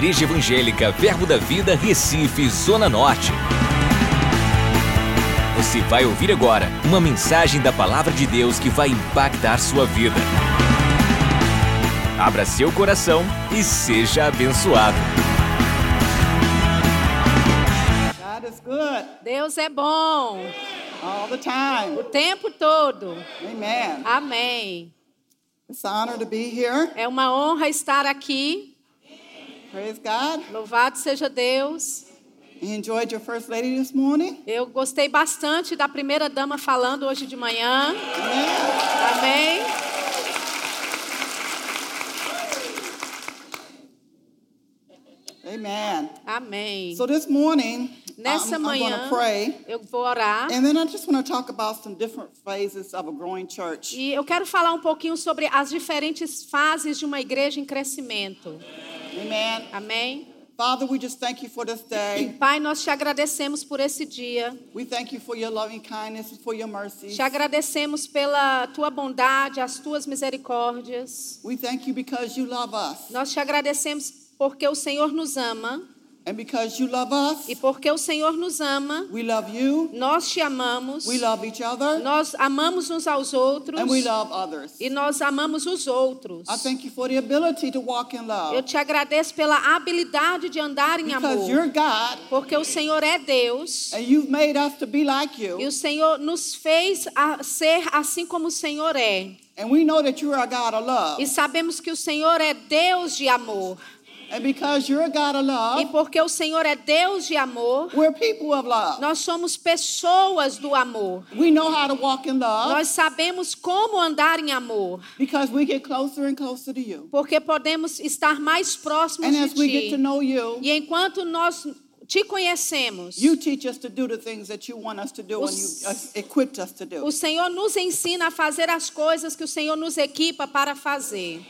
Igreja Evangélica Verbo da Vida, Recife, Zona Norte. Você vai ouvir agora uma mensagem da Palavra de Deus que vai impactar sua vida. Abra seu coração e seja abençoado. God is good Deus é bom all the time. o tempo todo. Amen. Amém. It's an honor to be here. É uma honra estar aqui. Praise God. Louvado seja Deus. You enjoyed your first lady this morning? Eu gostei bastante da primeira dama falando hoje de manhã. Amen. Amém. Amen. Amém. So this morning, Nessa I'm, I'm going manhã to pray. eu vou orar. And then I just want to talk about some different phases of a growing church. E eu quero falar um pouquinho sobre as diferentes fases de uma igreja em crescimento. Amen. Amém. Father, we just thank you for this day. Pai, nós te agradecemos por esse dia. We thank you for your loving kindness and for your mercy. Te agradecemos pela tua bondade, as tuas misericórdias. We thank you because you love us. Nós te agradecemos porque o Senhor nos ama. And because you love us, E porque o Senhor nos ama, we love you. nós te amamos. We love each other. Nós amamos uns aos outros. And we love others. E nós amamos os outros. I thank you for the ability to walk in Eu love. te agradeço pela habilidade de andar em Because you're amor. God Porque o Senhor é Deus. and you've made us to be like E you. o Senhor nos fez a ser assim como o Senhor é. And we know that you are a God of love. E sabemos que o Senhor é Deus de amor. And because you're a God of E love, porque o Senhor é Deus de amor, love. nós somos pessoas do amor. We know how to walk in love Nós sabemos como andar em amor, because we get closer and closer to you. porque podemos estar mais próximos And de as we get to ti. know you, E enquanto nós te conhecemos, you teach us to do the things that you want us to do and you equipped us to do. o Senhor nos ensina a fazer as coisas que o Senhor nos equipa para fazer.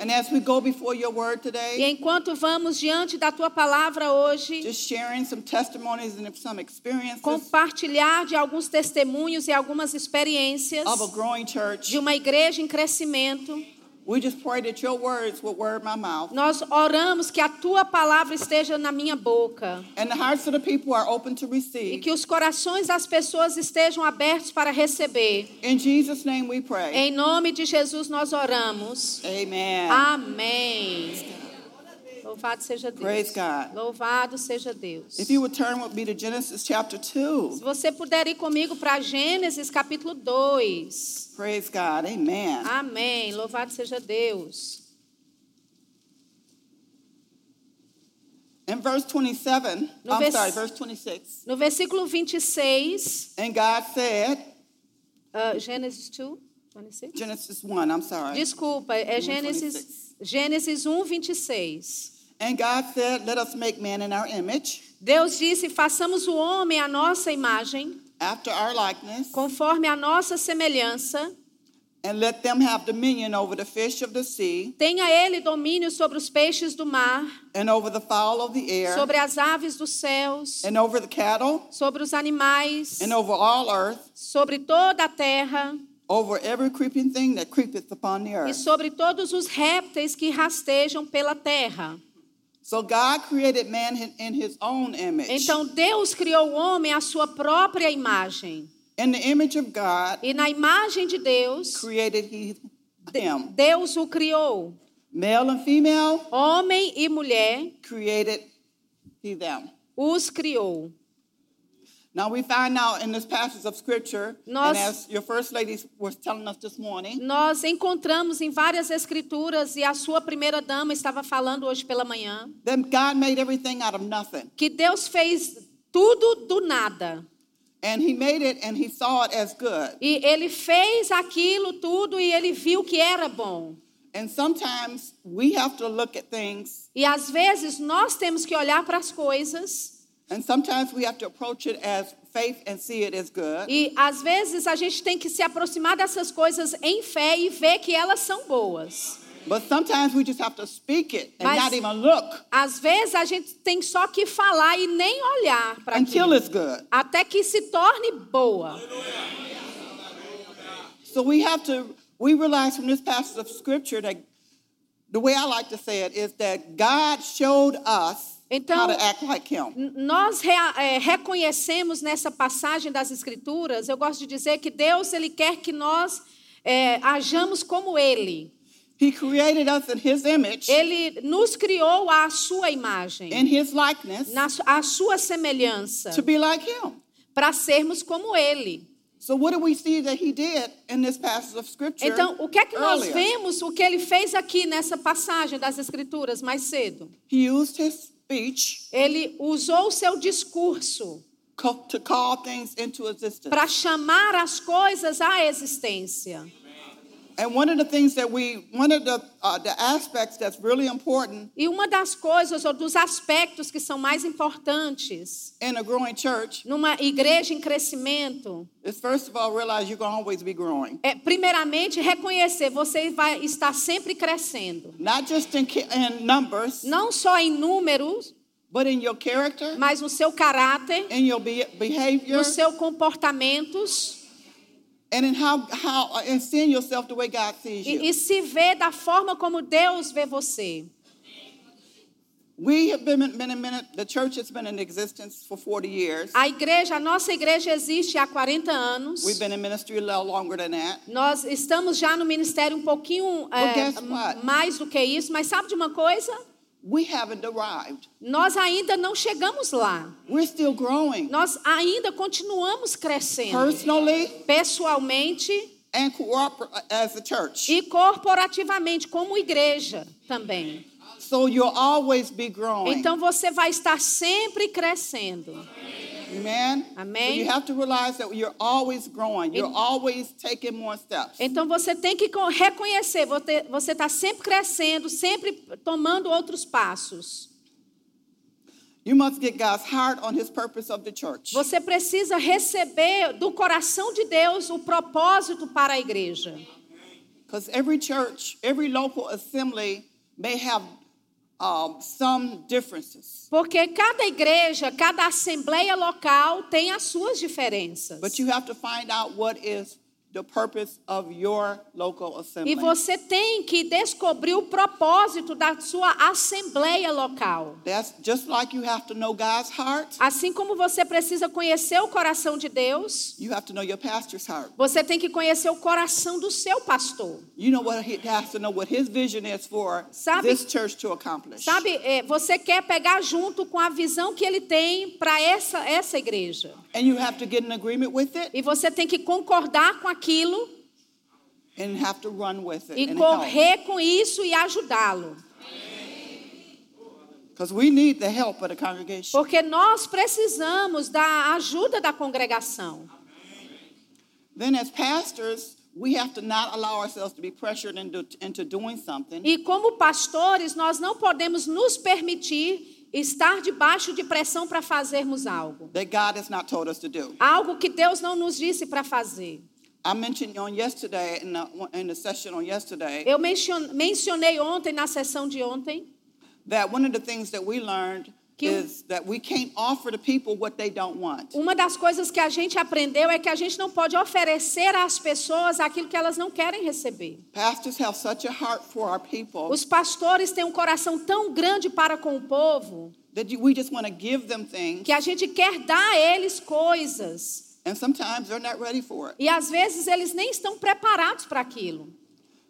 And as we go before your word E today, enquanto vamos diante da tua palavra hoje, just sharing some testimonies and some experiences compartilhar de alguns testemunhos e algumas experiências of a growing church, de uma igreja em crescimento, we just pray that your words will word my mouth. nós oramos que a tua palavra esteja na minha boca And the hearts of the people are open to e receive. que os corações das pessoas estejam abertos para receber. In Jesus' name we pray. Em nome de Jesus nós oramos. Amen. Amém. Louvado seja Deus. Praise God. Louvado seja Deus. If you would turn with me to Genesis chapter 2. Se você puder ir comigo para Gênesis capítulo 2. Praise God. Amen. Amém. Louvado seja Deus. In verse 27, No I'm sorry, verse 26. No versículo 26, And God said, uh, Gênesis 2, 26? Genesis 1, I'm sorry. Desculpa, é 1, Gênesis, Gênesis 1, 26. And God said, Let us make man in our image, Deus disse: façamos o homem à nossa imagem, after our likeness, conforme a nossa semelhança. and let them have dominion over the fish of the sea, Tenha ele domínio sobre os peixes do mar, and over the fowl of the air, sobre as aves dos céus, and over the cattle, sobre os animais, and over all earth, sobre toda a terra over every creeping thing that creepeth upon the e earth. sobre todos os répteis que rastejam pela terra. So God created man in- his own image. Então Deus criou o homem à sua própria imagem. In the image of God, E na imagem de Deus, created he. Deus o criou. Male and female, Homem e mulher created he them. os criou. Now we find out in this passage of scripture, Nós- and as your first lady was telling us this morning, Nós encontramos em várias escrituras, e a sua primeira dama estava falando hoje pela manhã, that God made everything out of nothing. que Deus fez tudo do nada. And he made it and he saw it as good. E ele fez aquilo tudo e ele viu que era bom. And sometimes we have to look at things, E às vezes nós temos que olhar para as coisas and sometimes we have to approach it as faith and see it as good. e às vezes a gente tem que se aproximar dessas coisas em fé e ver que elas são boas. But sometimes we just have to speak it and Mas- not even look Às vezes a gente tem só que falar e nem olhar para until aquilo, it's good. até que se torne boa. So we have to, we realize from this passage of scripture that the way I like to say it is that God showed us Então- like Nós rea- é, reconhecemos nessa passagem das Escrituras, eu gosto de dizer que Deus ele quer que nós é, ajamos como Ele. He created us in His image, Ele nos criou à sua imagem, in His likeness, na, à sua semelhança, to be like Him. para sermos como Ele. So what do we see that He did in this passage of Scripture? Então, o que é que nós earlier? vemos, o que ele fez aqui nessa passagem das Escrituras mais cedo? He used His speech Ele usou o seu discurso para chamar as coisas à existência. And one of the things that we, one of the, uh, the aspects that's really important E uma das coisas ou dos aspectos que são mais importantes in a growing church numa igreja em crescimento is first of all realize you're going to always be growing. é, primeiramente, reconhecer você vai estar sempre crescendo, Not just in, in numbers, não só em números, but in your character, mas no seu caráter, in your be- behavior, no seu comportamentos and in how, how uh, and seeing yourself the way God sees you. e, e se ver da forma como Deus vê você. We have been, been in minute, the church has been in existence for 40 years. A igreja, a nossa igreja existe há 40 anos. We've been in ministry a little longer than that. Nós estamos já no ministério um pouquinho é, guess what? mais do que isso, mas sabe de uma coisa? We haven't arrived. Nós ainda não chegamos lá. We're still growing Nós ainda continuamos crescendo. personally Pessoalmente and cooper- as a church. e corporativamente, como igreja também. So you'll always be growing. Então você vai estar sempre crescendo. Amen. Amém. So you have to realize that you're always growing. You're En- always taking more steps. Então você tem que co- reconhecer, você- você está sempre crescendo, sempre tomando outros passos. You must get God's heart on His purpose of the church. Você precisa receber do coração de Deus o propósito para a igreja. Because every church, every local assembly may have um, some differences. Porque cada igreja, cada assembleia local tem as suas diferenças. But you have to find out what is the purpose of your local assembly. E você tem que descobrir o propósito da sua assembleia local. That's just like you have to know God's heart. Assim como você precisa conhecer o coração de Deus, You have to know your pastor's heart. você tem que conhecer o coração do seu pastor. You know what he has to know what his vision is for Sabe- this church to accomplish. Sabe, é, você quer pegar junto com a visão que ele tem para essa, essa igreja. And you have to get in agreement with it E você tem que concordar com aquilo and have to run with it. e correr com isso e ajudá-lo. Because we need the help of the congregation. Porque nós precisamos da ajuda da congregação. Then, as pastors, we have to not allow ourselves to be pressured into, into doing something E como pastores, nós não podemos nos permitir estar debaixo de pressão para fazermos algo. that God has not told us to do. Algo que Deus não nos disse para fazer. I mentioned on yesterday, in the, in the session on yesterday, Eu mencion- mencionei ontem, na sessão de ontem, that one of the things that we learned Que um- is that we can't offer the people what they don't want. uma das coisas que a gente aprendeu é que a gente não pode oferecer às pessoas aquilo que elas não querem receber. Pastors have such a heart for our people Os pastores têm um coração tão grande para com o povo that you- we just want to give them things, que a gente quer dar a eles coisas. And sometimes they're not ready for it. E às vezes eles nem estão preparados para aquilo.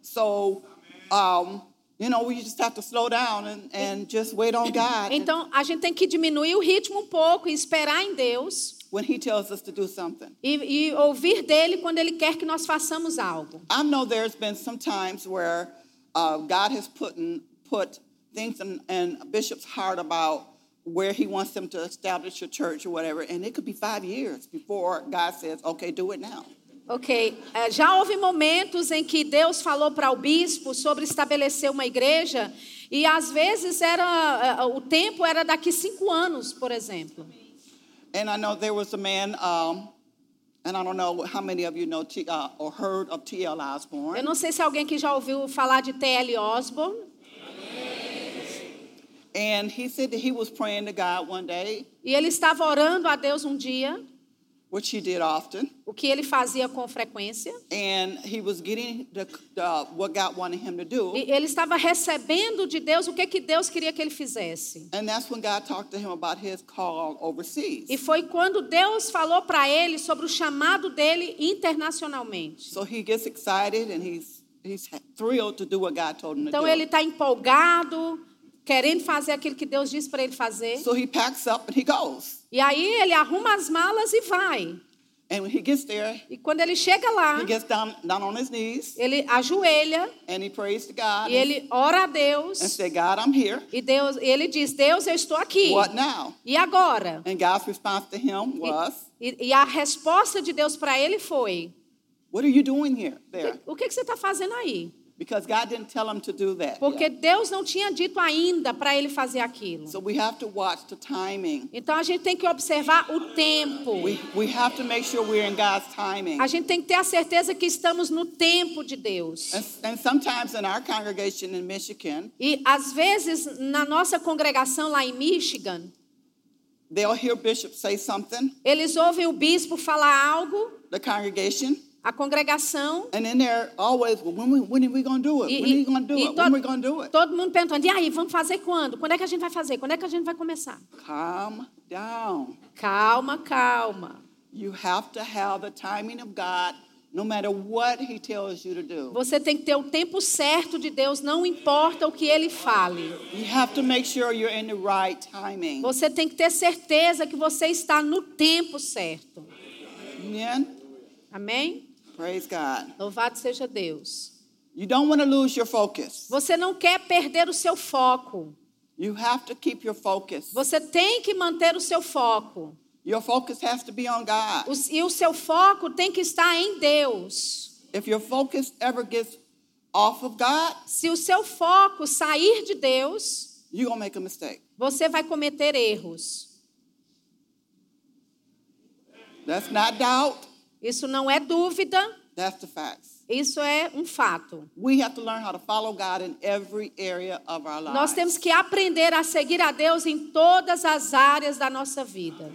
So, um, you know, we just have to slow down and, and just wait on God Então a gente tem que diminuir o ritmo um pouco e esperar em Deus when He tells us to do something. e, e ouvir dele quando ele quer que nós façamos algo. I know there's been some times where uh, God has put in, put things in, in a bishop's heart about where he wants them to establish a church or whatever, and it could be five years before God says, "Okay, do it now." Ok, eh, já houve momentos em que Deus falou para o bispo sobre estabelecer uma igreja e às vezes era eh, o tempo era daqui cinco anos, por exemplo. And I know there was a man, um, and I don't know how many of you know T, uh, or heard of T.L. Eu Osborne. não sei se alguém que já ouviu falar de T.L. Osborne. And he said that he was praying to God one day, E ele estava orando a Deus um dia which he did often, o que ele fazia com frequência. and he was getting the, the, what God wanted him to do. E ele estava recebendo de Deus o que, que Deus queria que ele fizesse. And that's when God talked to him about his call overseas. E foi quando Deus falou para ele sobre o chamado dele internacionalmente. So he gets excited and he's he's thrilled to do what God told him to Então do. ele está empolgado, querendo fazer aquilo que Deus disse para ele fazer. So he packs up and he goes. E aí ele arruma as malas e vai. And when he gets there, E quando ele chega lá, he gets down down on his knees ele ajoelha and he prays to God e ele ora a and Deus. say, God, I'm here. E Deus, ele diz: Deus, eu estou aqui. What now? E agora? And God's response to him was, e- e a resposta de Deus para ele foi: What are you doing here? There. O que, que você está fazendo aí? Because God didn't tell him to do that. Porque yet. Deus não tinha dito ainda para ele fazer aquilo. So we have to watch the timing. Então a gente tem que observar o tempo. We, we have to make sure we're in God's timing. A gente tem que ter a certeza que estamos no tempo de Deus. And, and sometimes in our congregation in Michigan, E às vezes na nossa congregação lá em Michigan, they'll hear Bishop say something, eles ouvem o bispo falar algo, the congregation, a congregação, and then they're always, well, when, we, when are we going to do it? e, when are we going to do it? When are we going to do it? todo mundo perguntando: e aí, vamos fazer quando? Quando é que a gente vai fazer? Quando é que a gente vai começar? Calm down. Calma, calma. You have to have the timing of God no matter what He tells you to do. Você tem que ter o tempo certo de Deus, não importa o que ele fale. You have to make sure you're in the right timing. Você tem que ter certeza que você está no tempo certo. Amen? Amém? Praise God. Louvado seja Deus. You don't want to lose your focus. Você não quer perder o seu foco. You have to keep your focus. Você tem que manter o seu foco. Your focus has to be on God. O- E o seu foco tem que estar em Deus. If your focus ever gets off of God, Se o seu foco sair de Deus, you're to make a mistake. você vai cometer erros. That's not doubt, Isso não é dúvida, that's the facts. isso é um fato. Nós temos que aprender a seguir a Deus em todas as áreas da nossa vida.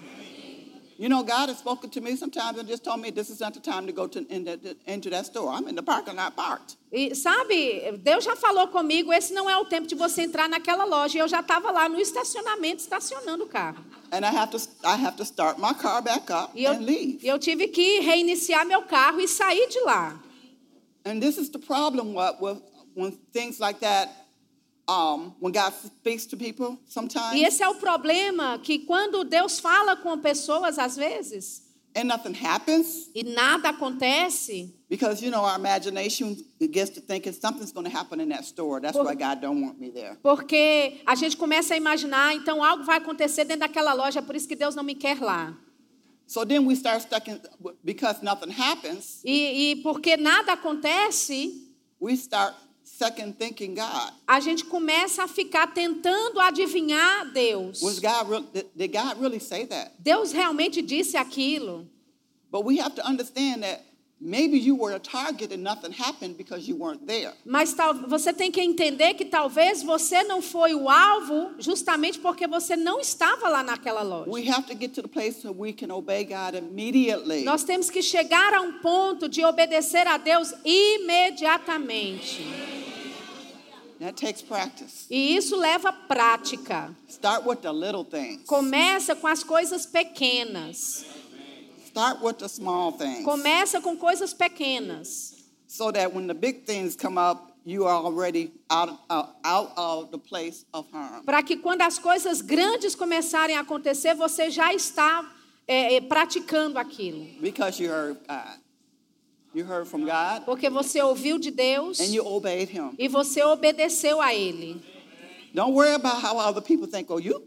You know, God has spoken to me sometimes and just told me this is not the time to go to, in that- into that store. I'm in the parking lot parked. E sabe, Deus já falou comigo, esse não é o tempo de você entrar naquela loja. E eu já estava lá no estacionamento, estacionando o carro. And I have to, I have to start my car back up E eu, and leave. e eu tive que reiniciar meu carro e sair de lá. And this is the problem what, with, when things like that, um, when God speaks to people sometimes E esse é o problema, que quando Deus fala com pessoas, às vezes, and nothing happens, e nada acontece, because, you know, our imagination gets to thinking something's going to happen in that store. That's Por- why God don't want me there. porque a gente começa a imaginar, então algo vai acontecer dentro daquela loja, por isso que Deus não me quer lá. So then we start stuck in, because nothing happens, E, e porque nada acontece, we start second thinking God. a gente começa a ficar tentando adivinhar Deus. Was God did God really say that? Deus realmente disse aquilo. But we have to understand that maybe you were a target and nothing happened because you weren't there. Mas tal, você tem que entender que talvez você não foi o alvo justamente porque você não estava lá naquela loja. We have to get to the place where we can obey God immediately. Nós temos que chegar a um ponto de obedecer a Deus imediatamente. That takes practice. E isso leva prática. Start with the little things. Começa com as coisas pequenas. Start with the small things. Começa com coisas pequenas. So that when the big things come up, you are already out, uh, out of the place of harm. Para que quando as coisas grandes começarem a acontecer, você já está é, praticando aquilo. Because you heard God. You heard from God Porque você ouviu de Deus and you obeyed Him. e você obedeceu a Ele. Don't worry about how other people think, oh, you,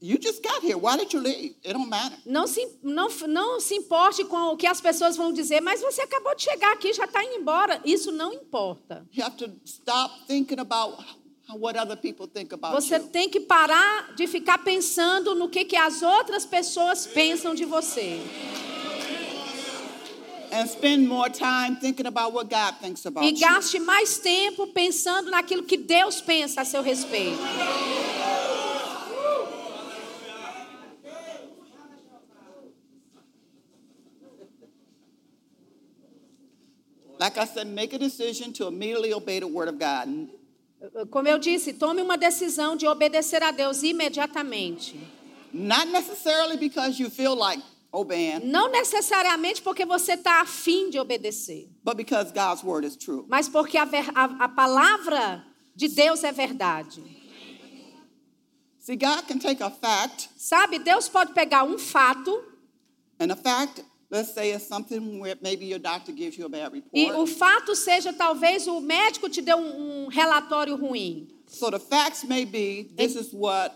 you just got here. Why did you leave? It don't matter. Não se, não, não se importe com o que as pessoas vão dizer, mas você acabou de chegar aqui, já está indo embora. Isso não importa. You have to stop thinking about what other people think about Você you. tem que parar de ficar pensando no que, que as outras pessoas pensam de você. and spend more time thinking about what God thinks about e gaste mais tempo pensando naquilo que Deus pensa a seu respeito. Like I said, make a decision to immediately obey the word of God. Como eu disse, tome uma decisão de obedecer a Deus imediatamente. Not necessarily because you feel like Não necessariamente porque você está afim de obedecer, but because God's word is true. mas porque a, ver- a- a palavra de Deus é verdade. See, God can take a fact, Sabe, Deus pode pegar um fato and a fact, let's say, is something where maybe your doctor gives you a bad e o fato seja talvez o médico te deu um, um relatório ruim. So the facts may be this is what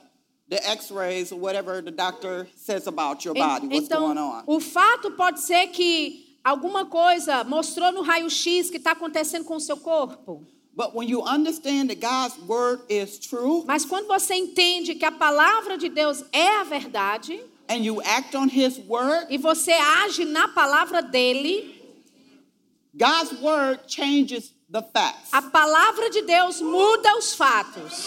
the x-rays or whatever the doctor says about your body, what's Então, going on. o fato pode ser que alguma coisa mostrou no raio-x que está acontecendo com o seu corpo. But when you understand that God's word is true Mas quando você entende que a palavra de Deus é a verdade and you act on his word, e você age na palavra dele, God's word changes the facts. a palavra de Deus muda os fatos.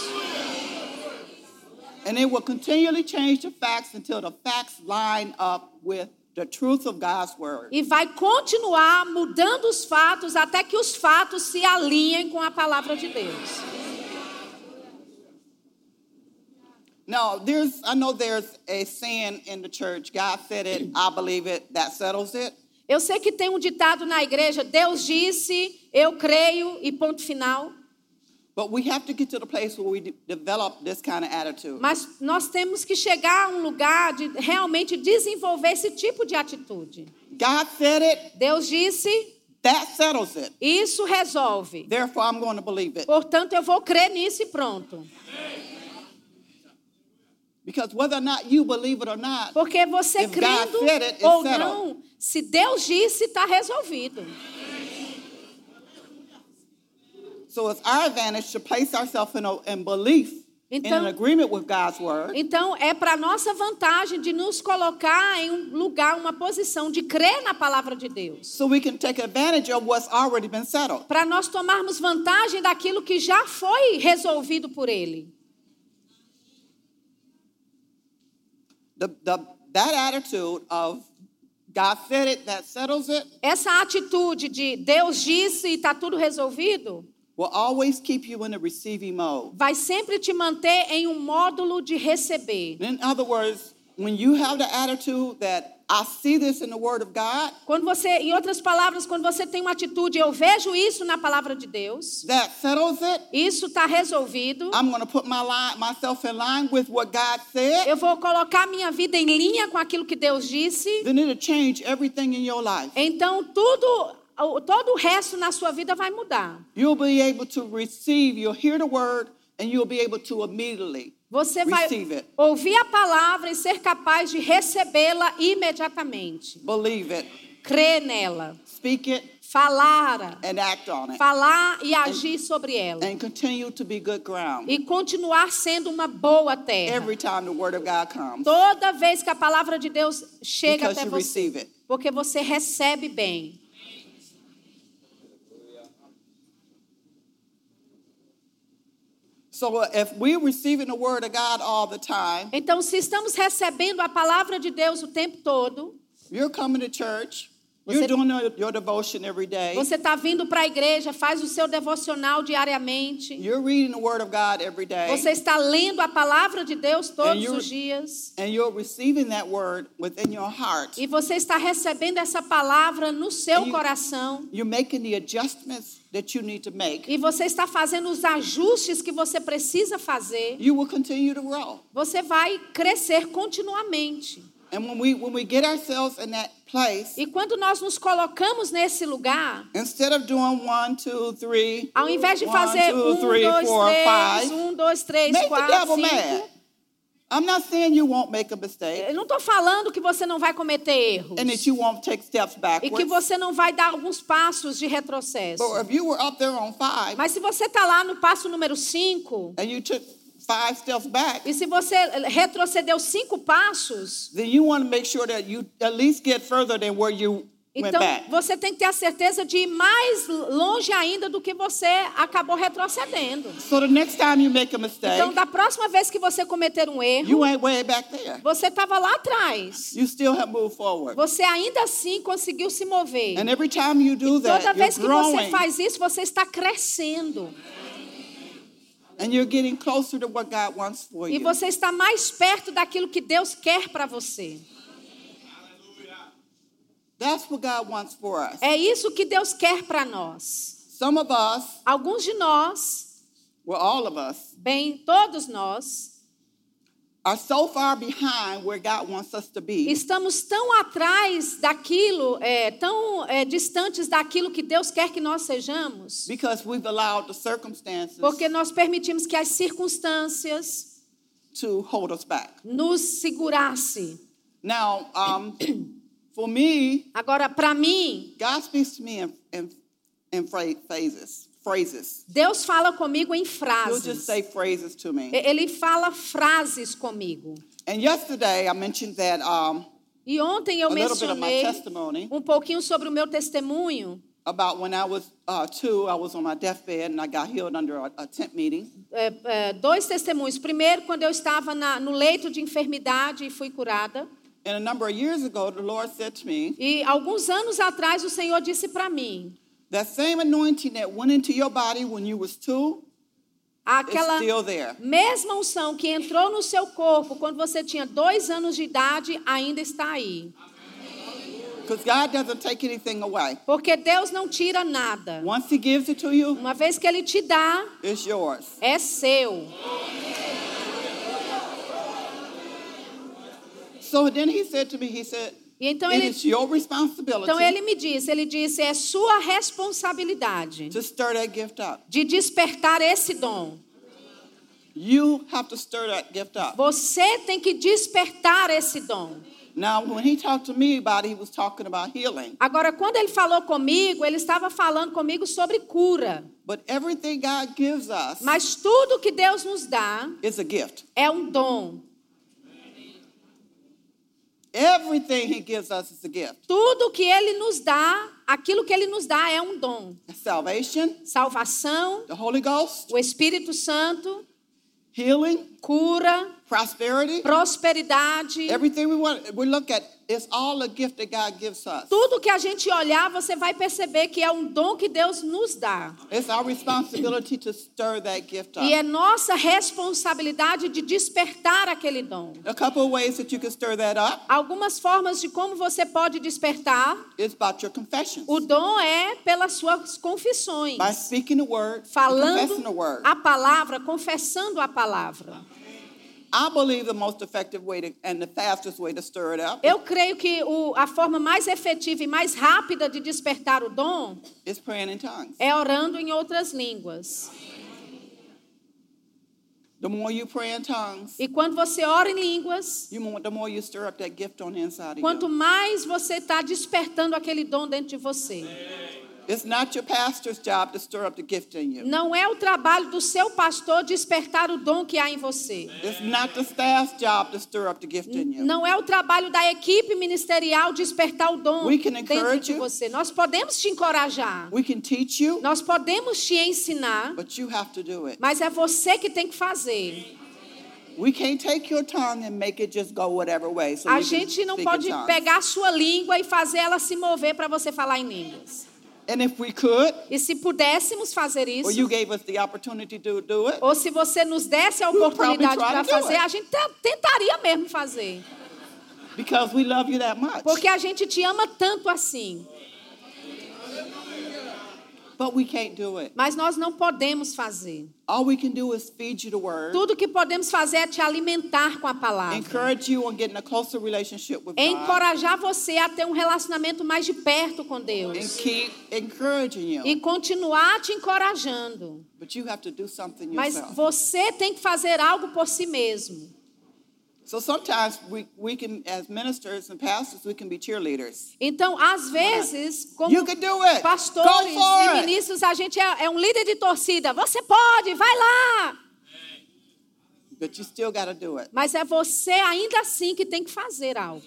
And it will continually change the facts until the facts line up with the truth of God's word. E vai continuar mudando os fatos até que os fatos se alinhem com a palavra de Deus. Now, there's I know there's a saying in the church, God said it, I believe it, that settles it. Eu sei que tem um ditado na igreja: Deus disse, eu creio e ponto final. Mas nós temos que chegar a um lugar de realmente desenvolver esse tipo de atitude. God said it, Deus disse, that settles it. isso resolve. Therefore, I'm going to believe it. Portanto, eu vou crer nisso e pronto. Because whether or not you believe it or not, Porque você crendo it, it's ou settled. não, se Deus disse, está resolvido. So it's our advantage to place ourselves in, a, in belief, in Então- an agreement with God's word, Então, é para nossa vantagem de nos colocar em um lugar, uma posição de crer na palavra de Deus. so we can take advantage of what's already been settled. Para nós tomarmos vantagem daquilo que já foi resolvido por Ele. The, the, that attitude of God said it, that settles it, Essa atitude de Deus disse e está tudo resolvido, will always keep you in a receiving mode. vai sempre te manter em um módulo de receber. In other words, when you have the attitude that I see this in the Word of God, Quando você, em outras palavras, quando você tem uma atitude, eu vejo isso na palavra de Deus, that settles it. isso está resolvido. I'm going to put my line, myself in line with what God said. Eu vou colocar minha vida em linha com aquilo que Deus disse. Then it'll change everything in your life. Então tudo, todo o resto na sua vida vai mudar. You'll be able to receive, you'll hear the word, and you'll be able to immediately Você vai ouvir a palavra e ser capaz de recebê-la imediatamente. believe it, Crer nela, speak it, falar, and act on it, falar e agir sobre ela. and continue to be good ground E continuar sendo uma boa terra. every time the word of God comes Toda vez que a palavra de Deus chega because até você. Porque você recebe bem. So uh, if we're receiving the word of God all the time, Então, se estamos recebendo a palavra de Deus o tempo todo, you're coming to church, Você- you're doing your, your devotion every day, você está vindo para a igreja, faz o seu devocional diariamente, you're reading the word of God every day, você está lendo a palavra de Deus todos os dias, and you're receiving that word within your heart. e você está recebendo essa palavra no seu And coração, You're making the adjustments that you need to make. e você está fazendo os ajustes que você precisa fazer, You will continue to grow. você vai crescer continuamente. And when we when we get ourselves in that place, E quando nós nos colocamos nesse lugar, instead of doing one, two, three, ao invés de one, fazer two, um, three, dois, four, três, five, um, dois, três, make the quatro, devil cinco. mad. I'm not saying you won't make a mistake Eu não estou falando que você não vai cometer erros. and that you won't take steps E que backwards. você não vai dar alguns passos de retrocesso. But if you were up there on five Mas se você está lá no passo número 5, and you took five steps back, e se você retrocedeu cinco passos, then you want to make sure that you at least get further than where you went Então, você tem que ter a certeza de ir mais longe ainda do que você acabou retrocedendo. So the next time you make a mistake, Então, da próxima vez que você cometer um erro, you ain't way back there. você estava lá atrás. You still have moved forward. Você ainda assim conseguiu se mover. And every time you do Toda vez que você faz isso, você está crescendo. and you're getting closer to what God wants for E you. você está mais perto daquilo que Deus quer para você. That's what God wants for us. É isso que Deus quer para nós. Some of us, Alguns de nós, well, all of us, bem, todos nós, estamos tão atrás daquilo, é, tão é, distantes daquilo que Deus quer que nós sejamos, because we've allowed the circumstances porque nós permitimos que as circunstâncias to hold us back. nos segurassem. Now, um, for me, Agora, para mim, God speaks to me in, in, in phases, phrases. Deus fala comigo em He'll just frases. say phrases to me. Ele fala frases comigo. And yesterday, I mentioned that um, E ontem eu a little bit of my mencionei um pouquinho sobre o meu testemunho. about when I was uh, two, I was on my deathbed and I got healed under a, a tent meeting. É, é, dois testemunhos. Primeiro, quando eu estava na- no leito de enfermidade e fui curada. And a number of years ago, the Lord said to me, E alguns anos atrás o Senhor disse para mim: that same anointing that went into your body when you was two is aquela still there. mesma unção que entrou no seu corpo quando você tinha dois anos de idade ainda está aí. Because God doesn't take anything away. Porque Deus não tira nada. Once He gives it to you, Uma vez que Ele te dá, it's yours. é seu. So then He said to me, He said, E então ele, is your responsibility então ele me disse, ele disse, é sua responsabilidade to stir that gift up. de despertar esse dom. You have to stir that gift up. Você tem que despertar esse dom. Now, when He talked to me about it, He was talking about healing. Agora, quando ele falou comigo, ele estava falando comigo sobre cura. But everything God gives us Mas tudo que Deus nos dá is a gift. é um dom. Everything He gives us is a gift. Tudo que ele nos dá, aquilo que ele nos dá é um dom. Salvation, Salvação, the Holy Ghost, o Espírito Santo, healing, cura, prosperity. prosperidade. Everything we want, we look at, it's all a gift that God gives us. Tudo que a gente olhar, você vai perceber que é um dom que Deus nos dá. It's our responsibility to stir that gift E é up. nossa responsabilidade de despertar aquele dom. A couple of ways that you can stir that up Algumas formas de como você pode despertar is about your confessions. o dom é pelas suas confissões. By speaking the word, and Falando confessing the word. a palavra, confessando a palavra. Eu creio que o- a forma mais efetiva e mais rápida de despertar o dom é orando em outras línguas. The more you pray in tongues, E quando você ora em línguas, quanto mais você está despertando aquele dom dentro de você. Not your pastor's job to stir up the gift in you. Não é o trabalho do seu pastor despertar o dom que há em você. It's not the staff's job to stir up the gift in you. Não é o trabalho da equipe ministerial despertar o dom dentro de você. Nós podemos te encorajar. We can teach you, Nós podemos te ensinar, but you have to do it. mas é você que tem que fazer. A gente não pode pegar a sua língua e fazer ela se mover para você falar em línguas. And if we could, E se pudéssemos fazer isso, you gave us the opportunity to do it, ou se você nos desse a oportunidade para fazer, a gente te- tentaria mesmo fazer. because we love you that much. Porque a gente te ama tanto assim. But we can't do it. Mas nós não podemos fazer. All we can do is feed you the word, Tudo que podemos fazer é te alimentar com a palavra. encourage you on getting a closer relationship with God, Encorajar você a ter um relacionamento mais de perto com and Deus. keep encouraging you. E continuar te encorajando. But you have to do something Mas yourself. você tem que fazer algo por si mesmo. So sometimes we, we can, as ministers and pastors, we can be cheerleaders. Então, às vezes, como You can do it. pastores e ministros, a gente é, é um líder de torcida. Você pode, vai lá. But you still got to do it. Mas é você ainda assim que tem que fazer algo.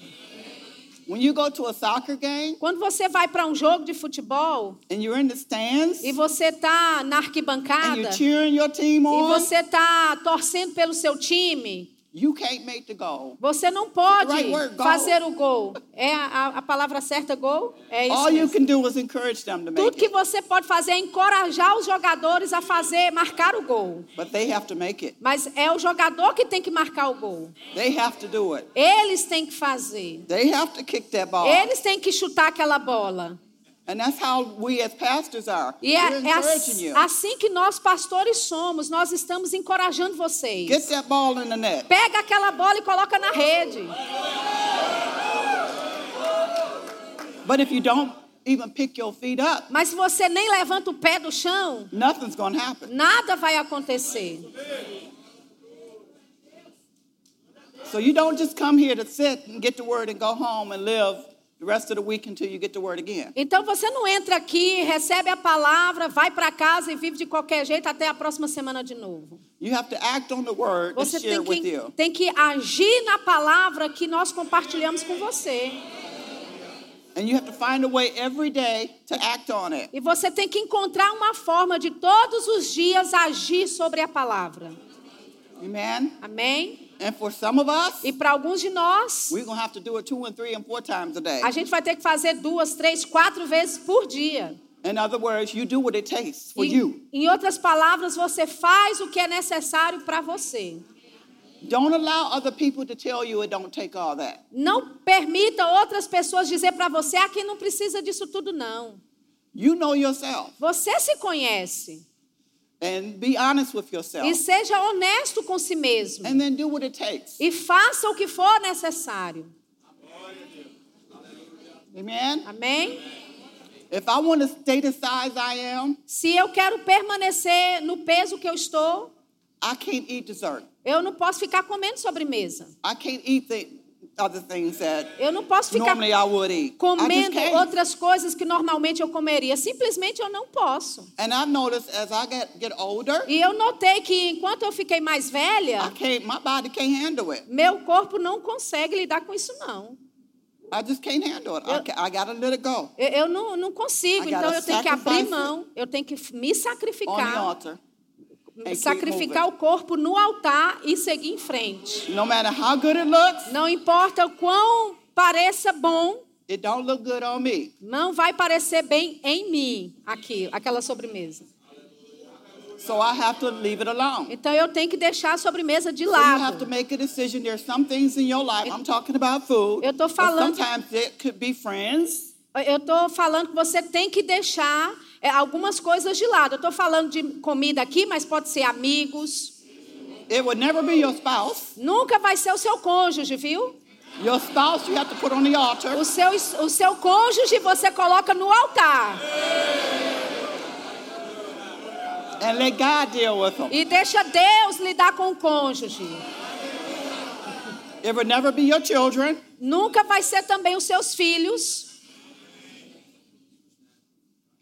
When you go to a soccer game Quando você vai para um jogo de futebol and you're in the stands e você tá na and arquibancada you're cheering your team e on, você tá torcendo pelo seu time, you can't make the goal. você não pode Right word, goal. fazer o gol. É a, a palavra certa, gol? É isso. All you mesmo. can do is encourage them to Tudo make que it, você pode fazer é encorajar os jogadores a fazer, marcar o gol. but they have to make it. Mas é o jogador que tem que marcar o gol. They have to do it. Eles têm que fazer. They have to kick that ball. Eles têm que chutar aquela bola. And that's how we as pastors are. E é, é assim que nós pastores somos, nós estamos encorajando vocês. Get that ball in the net. Pega aquela bola e coloca na rede. But if you don't even pick your feet up, Mas se você nem levanta o pé do chão, nothing's to happen. nada vai acontecer. So you don't just come here to sit and get the word and go home and live Então você não entra aqui, recebe a palavra, vai para casa e vive de qualquer jeito até a próxima semana de novo. You have to act on the word and Você tem que, you. tem que agir na palavra que nós compartilhamos com você. And you have to find a way every day to act on it. E você tem que encontrar uma forma de todos os dias agir sobre a palavra. Amen. Amém? And for some of us, E para alguns de nós, we're going to have to do it two and three and four times a gente vai ter que fazer duas, três, quatro vezes por dia. In other words, you do what it takes for you. em outras palavras, você faz o que é necessário para você. Don't allow other people to tell you it don't take all that. Não permita outras pessoas dizer para você, aqui não precisa disso tudo não. You know yourself Você se conhece and be honest with e yourself seja honesto com si mesmo and then do what it takes. e faça o que for necessário. Amen. Amém? If I want to stay the size I am, Se eu quero permanecer no peso que eu estou, I can't eat dessert. eu não posso ficar comendo sobremesa. I can't eat the other things that Eu não posso ficar normally I would eat. I just comendo outras coisas que normalmente eu comeria. Simplesmente eu não posso. And noticed as I get, get older, E eu notei que enquanto eu fiquei mais I velha, can't, my body can't handle it. meu corpo não consegue lidar com isso não. I just can't handle it. I, Eu- I got to let it go Eu, eu não, não consigo, I gotta então eu tenho que abrir mão, eu tenho que me sacrificar, keep sacrificar o corpo no altar e seguir em frente. No matter how good it looks, Não importa o quão pareça bom, it don't look good on me. não vai parecer bem em mim aqui, aquela sobremesa. So I have to leave it alone. Então eu tenho que deixar a sobremesa de So you have lado. Eu but falando- sometimes it could be friends. Eu estou falando que você tem que deixar é, algumas coisas de lado. Eu estou falando de comida aqui, mas pode ser amigos. It would never be your spouse. Nunca vai ser o seu cônjuge, viu? Your spouse you have to put on the altar. O seu, o seu cônjuge você coloca no altar. and let God deal with them. E deixa Deus lidar com o cônjuge. It would never be your children. Nunca vai ser também os seus filhos.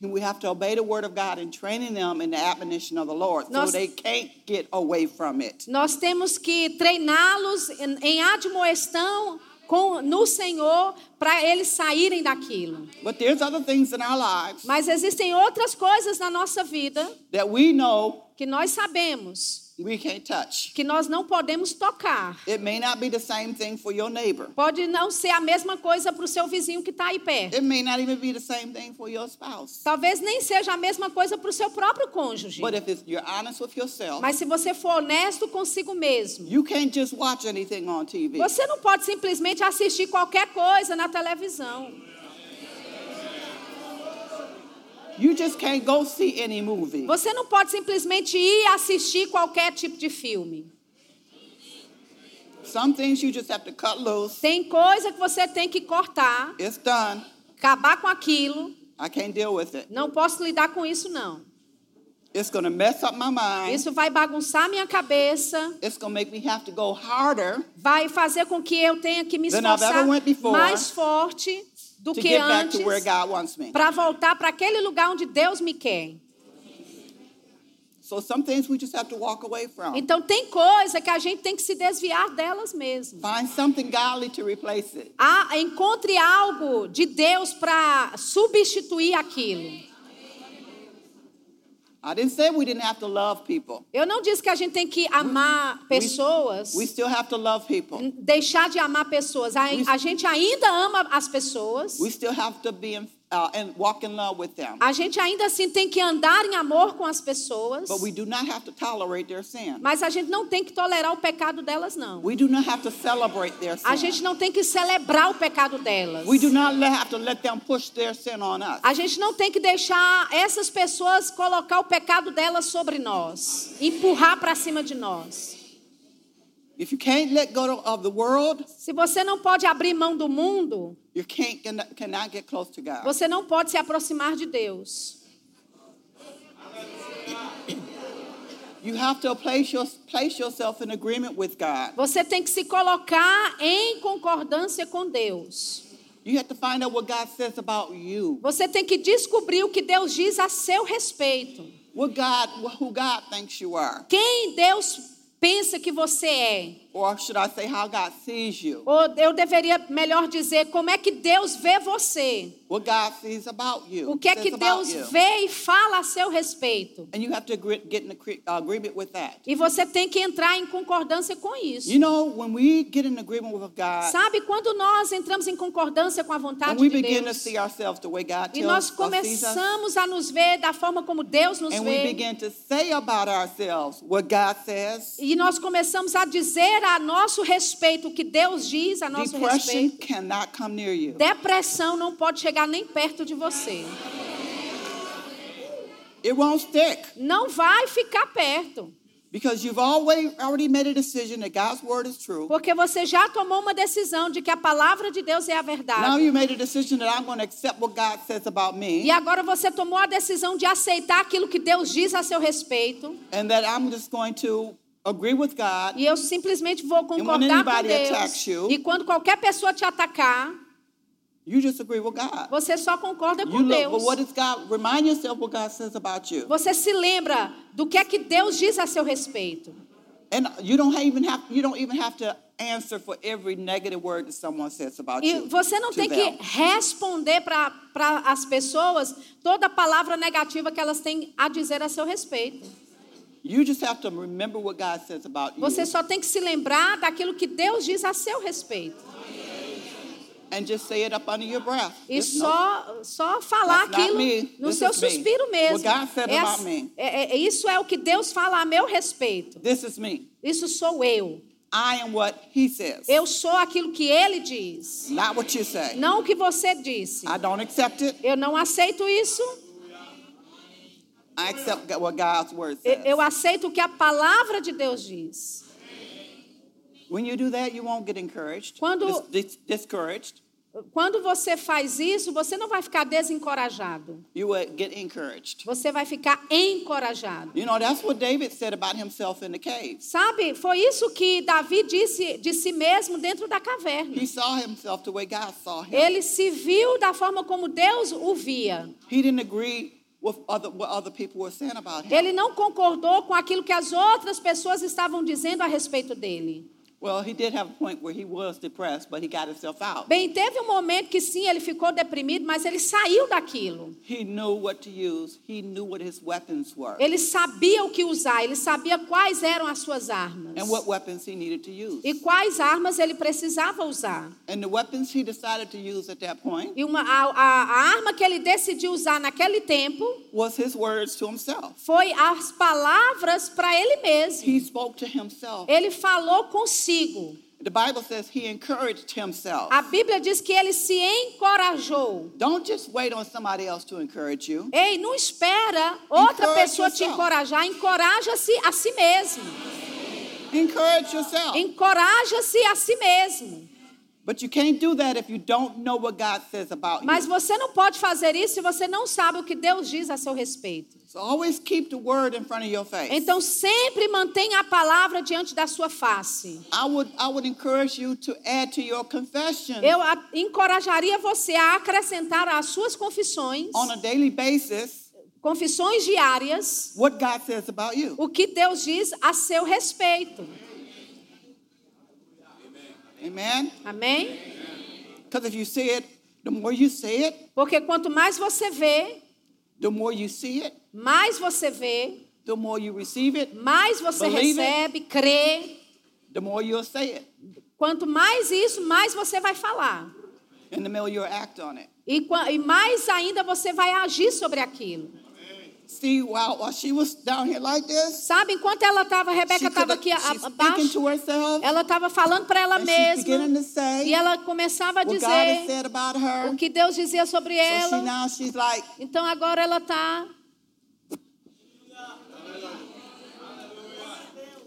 And we have to obey the word of God and training them in the admonition of the Lord so Nós- they can't get away from it. Nós temos que treiná-los em, em admoestão com, no Senhor para eles saírem daquilo. But there's other things in our lives Mas existem outras coisas na nossa vida that we know que nós sabemos we can't touch. que nós não podemos tocar. It may not be the same thing for your neighbor. Pode não ser a mesma coisa para o seu vizinho que está aí perto. It may not even be the same thing for your spouse. Talvez nem seja a mesma coisa para o seu próprio cônjuge. But if you're honest with yourself, Mas se você for honesto consigo mesmo, you can't just watch anything on TV. você não pode simplesmente assistir qualquer coisa na televisão. You just can't go see any movie. Você não pode simplesmente ir assistir qualquer tipo de filme. Some things you just have to cut loose. Tem coisa que você tem que cortar, It's done. acabar com aquilo. I can't deal with it. Não posso lidar com isso não. It's to mess up my mind. Isso vai bagunçar minha cabeça, It's to make me have to go harder vai fazer com que eu tenha que me esforçar mais forte do to que get back antes to where God wants me. para voltar para aquele lugar onde Deus me quer. So some things we just have to walk away from. Então tem coisa que a gente tem que se desviar delas mesmo. Find something godly to replace it. Ah, encontre algo de Deus para substituir aquilo. I didn't say we didn't have to love people. Eu não disse que a gente tem que amar pessoas, We still have to love people. deixar de amar pessoas. A, a gente ainda ama as pessoas. We still have to be in, uh, and walk in love with them. A gente ainda assim tem que andar em amor com as pessoas. But we do not have to tolerate their sin. Mas a gente não tem que tolerar o pecado delas, não. We do not have to celebrate their A gente não tem que celebrar o pecado delas. We do not let- have to let them push their sin on us. A gente não tem que deixar essas pessoas colocar o pecado delas sobre nós, empurrar para cima de nós. If you can't let go of the world, Se você não pode abrir mão do mundo, you can't cannot, get close to God. você não pode se aproximar de Deus. You have to place, your, place yourself in agreement with God. Você tem que se colocar em concordância com Deus. You have to find out what God says about you. Você tem que descobrir o que Deus diz a seu respeito. What God, who God thinks you are. Quem Deus pensa que você é? Or should I say how God sees you. Ou eu deveria melhor dizer como é que Deus vê você? What God sees about you. O que é que Deus vê e fala a seu respeito? And you have to agree, get in agree- agreement with that. E você tem que entrar em concordância com isso. You know, when we get in agreement with God, Sabe quando nós entramos em concordância com a vontade de begin to Deus? see ourselves the way God E nós começamos a nos ver da forma como Deus nos vê. begin to say about ourselves what God says, E nós começamos a dizer a nosso respeito o que Deus diz a nosso depression respeito. cannot come near you. Depressão não pode chegar nem perto de você. It won't stick Não vai ficar perto. because you've always already made a decision that God's word is true. Porque você já tomou uma decisão de que a palavra de Deus é a Now verdade. you made a decision that I'm going to accept what God says about me E agora você tomou a decisão de aceitar aquilo que Deus diz a seu respeito. and that I'm just going to agree with God. E eu simplesmente vou concordar com Deus. attacks you- E quando qualquer pessoa te atacar, You just agree with God. você só concorda You com look, Deus. but what is God? Remind yourself what God says about you. Você se lembra do que é que Deus diz a seu respeito. And you don't even have you don't even have to answer for every negative word that someone says about E you. você não tem que responder para as pessoas toda palavra negativa que elas têm a dizer a seu respeito. Você só tem que se lembrar daquilo que Deus diz a seu respeito. and just say it up under your breath. E Just know, só, só falar That's aquilo no This seu is me. suspiro mesmo. What God said É about me. é- é- isso é o que Deus fala a meu respeito. This is me. Isso sou eu. I am what He says, Eu sou aquilo que Ele diz, not what you say. não o que você disse. I don't accept it. Eu não aceito isso. I accept what God's word says. eu aceito o que a palavra de Deus diz. When you do that, you won't get encouraged, Quando- dis- dis- discouraged. Quando você faz isso, você não vai ficar desencorajado. You will get encouraged. Você vai ficar encorajado. You know, that's what David said about himself in the cave. Sabe, foi isso que Davi disse de si mesmo dentro da caverna. He saw himself the way God saw him. Ele se viu da forma como Deus o via. He didn't agree Ele não concordou com aquilo que as outras pessoas estavam dizendo a respeito dele. Well, he did have a point where he was depressed, but he got himself out. Bem, teve um momento que sim, ele ficou deprimido, mas ele saiu daquilo. He knew what to use. He knew what his weapons were Ele sabia o que usar, ele sabia quais eram as suas armas. and what weapons he needed to use. E quais armas ele precisava usar. And the weapons he decided to use at that point E uma, a, a- a arma que ele decidiu usar naquele tempo was his words to himself. foi as palavras para ele mesmo. He spoke to himself. Ele falou consigo. The Bible says he encouraged himself. A Bíblia diz que ele se encorajou. Don't just wait on somebody else to encourage you. Ei, não espera outra Encourage pessoa te yourself. encorajar, encoraja-se a si mesmo. Encourage yourself. Encoraja-se a si mesmo. Mas you. você não pode fazer isso se você não sabe o que Deus diz a seu respeito. So always keep the word in front of your face. Então sempre mantenha a palavra diante da sua face. I would I would encourage you to add to your confession Eu encorajaria você a acrescentar às suas confissões on a daily basis confissões diárias, what God says about you. o que Deus diz a seu respeito. Amen? Amém? Because if you say it, the more you say it, Porque quanto mais você vê, the more you see it, mais você vê, the more you receive it, mais você Believe it. recebe, crê. the more you'll say it. Quanto mais isso, mais você vai falar. And the more you'll act on it. E, e mais ainda você vai agir sobre aquilo. See, while, while she was down here like this, Sabe, enquanto ela estava, Rebeca estava aqui a- she's speaking abaixo, to herself, ela estava falando para ela and she's beginning mesma. to say E ela começava a what God has dizer said about her. o que Deus dizia sobre So she ela. now she's like, Então agora ela está.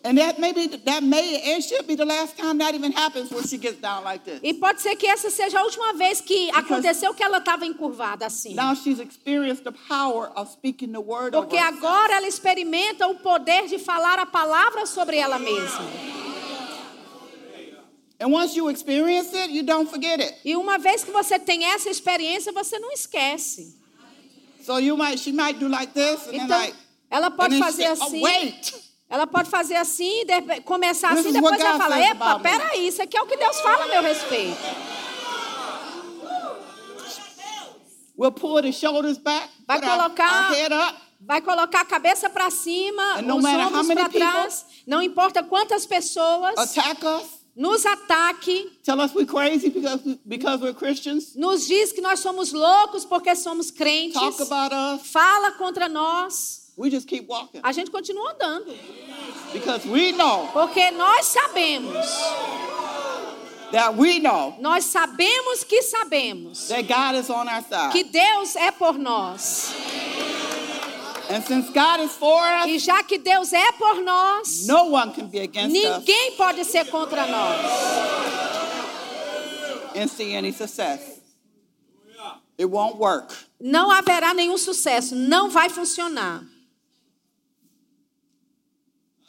And that maybe that may it should be the last time that even happens when she gets down like this. E pode ser que essa seja a última vez que aconteceu que ela estava encurvada assim. Now she's experienced the power of speaking the word over Porque herself. agora ela experimenta o poder de falar a palavra sobre ela mesma. And once you experience it, you don't forget it. E uma vez que você tem essa experiência, você não esquece. So you might, she might do like this, and then Então, like, ela and pode then fazer say, oh, assim. wait. Ela pode fazer assim, começar assim, is depois ela fala: Epa, about me." peraí, isso aqui é o que Deus fala a meu respeito. We'll pull the shoulders back, Vai colocar- our head up, Vai colocar a cabeça para cima, And os ombros para trás. Não importa quantas pessoas attack us, nos ataque, tell us we're crazy because, because we're Christians, nos diz que nós somos loucos porque somos crentes, talk about us. fala contra nós. We just keep walking A gente continua andando, because we know porque nós sabemos, that we know nós sabemos que sabemos that God is on our side. que Deus é por nós. And since God is for us, E já que Deus é por nós, no one can be against us ninguém pode ser contra nós. and see any success. It won't work. Não haverá nenhum sucesso, não vai funcionar.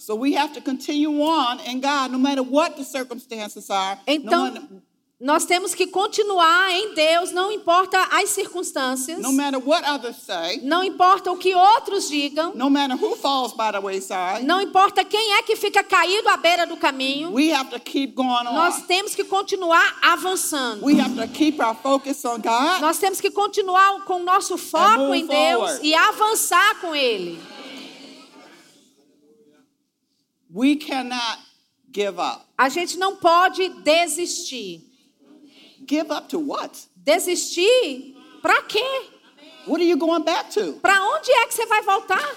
So we have to continue on in God, no matter what the circumstances are. no Então, matter- nós temos que continuar em Deus, não importa as circunstâncias, no matter what others say, não importa o que outros digam, no matter who falls by the wayside, não importa quem é que fica caído à beira do caminho, we have to keep going nós temos que continuar avançando. We have to keep our focus on God. Nós temos que continuar com o nosso foco em Deus forward. e avançar com Ele. We cannot give up. A gente não pode desistir. Give up to what? Desistir? Pra quê? What are you going back to? Pra onde é que você vai voltar?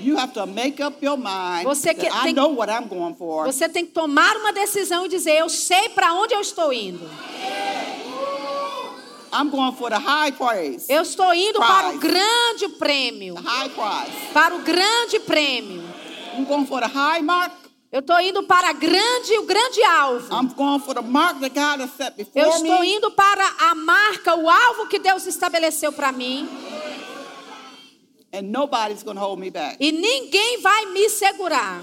You have to make up your mind Você que- that I tem- know what I'm going for. Você tem que tomar uma decisão e dizer: Eu sei para onde eu estou indo. I'm going for the high praise. Eu estou indo para o Prize. grande prêmio. The high prize. Para o grande prêmio. I'm going for the high mark. Eu estou indo para grande, o grande alvo. I'm going for the mark that God has set Eu before estou me. indo para a marca, o alvo que Deus estabeleceu para mim. And nobody's to hold me back. E ninguém vai me segurar.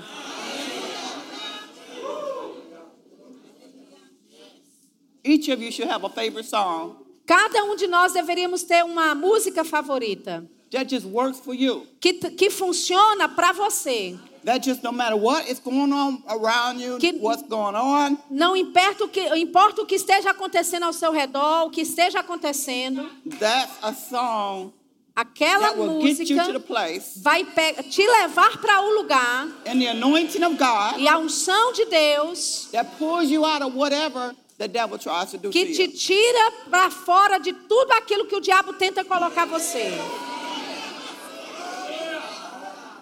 Each of you should have a favorite song Cada um de nós deveríamos ter uma música favorita that just works for you. que, que funciona para você. That just no matter what is going on around you, Que- what's going on, Não importa o, que, importa o que esteja acontecendo ao seu redor, o que esteja acontecendo, that's a song aquela that will get you to the música place vai te levar para o lugar and the anointing of God e a unção de Deus that pulls you out of whatever the devil tries to do que te tira para fora de tudo aquilo que o diabo tenta colocar você.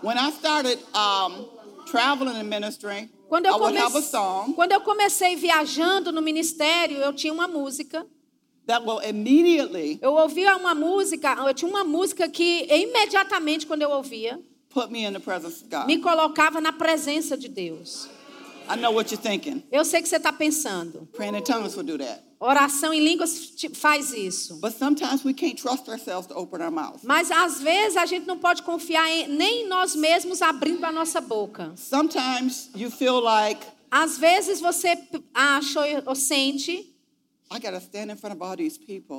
When I started traveling and ministering, Quando I eu, would have a comece- song quando eu comecei viajando no ministério, eu tinha uma música. that will immediately Eu ouvia uma música, eu tinha uma música que imediatamente quando eu ouvia, put me in the presence of God. me colocava na presença de Deus. I know what you're thinking. Eu sei que você está pensando. Praying in tongues will do that. Oração em línguas faz isso. But sometimes we can't trust ourselves to open our mouth. Mas às vezes a gente não pode confiar em, nem em nós mesmos abrindo a nossa boca. Sometimes you feel like Às vezes você acha ou sente,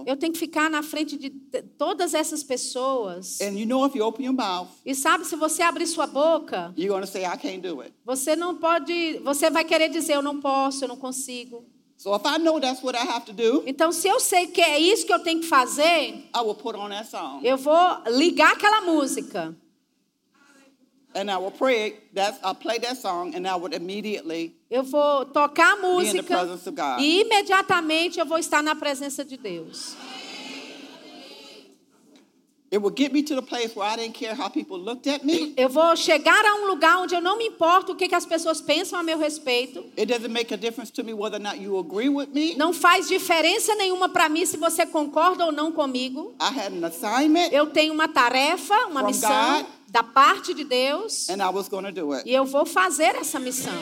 eu tenho que ficar na frente de todas essas pessoas. And you know, if you open your mouth, E sabe, se você abrir sua boca, say, I can't do it. você não pode, você vai querer dizer eu não posso, eu não consigo. So if I know that's what I have to do, Então, se eu sei que é isso que eu tenho que fazer, I will put on that song. eu vou ligar aquela música And I will pray I'll play that song and I would immediately Eu vou tocar a música e imediatamente eu vou estar na presença de Deus. It will get me to the place where I didn't care how people looked at me. Eu vou chegar a um lugar onde eu não me importo o que, que as pessoas pensam a meu respeito. It doesn't make a difference to me whether or not you agree with me. Não faz diferença nenhuma para mim se você concorda ou não comigo. I had an assignment Eu tenho uma tarefa, uma missão God. da parte de Deus and I was do it. e eu vou fazer essa missão.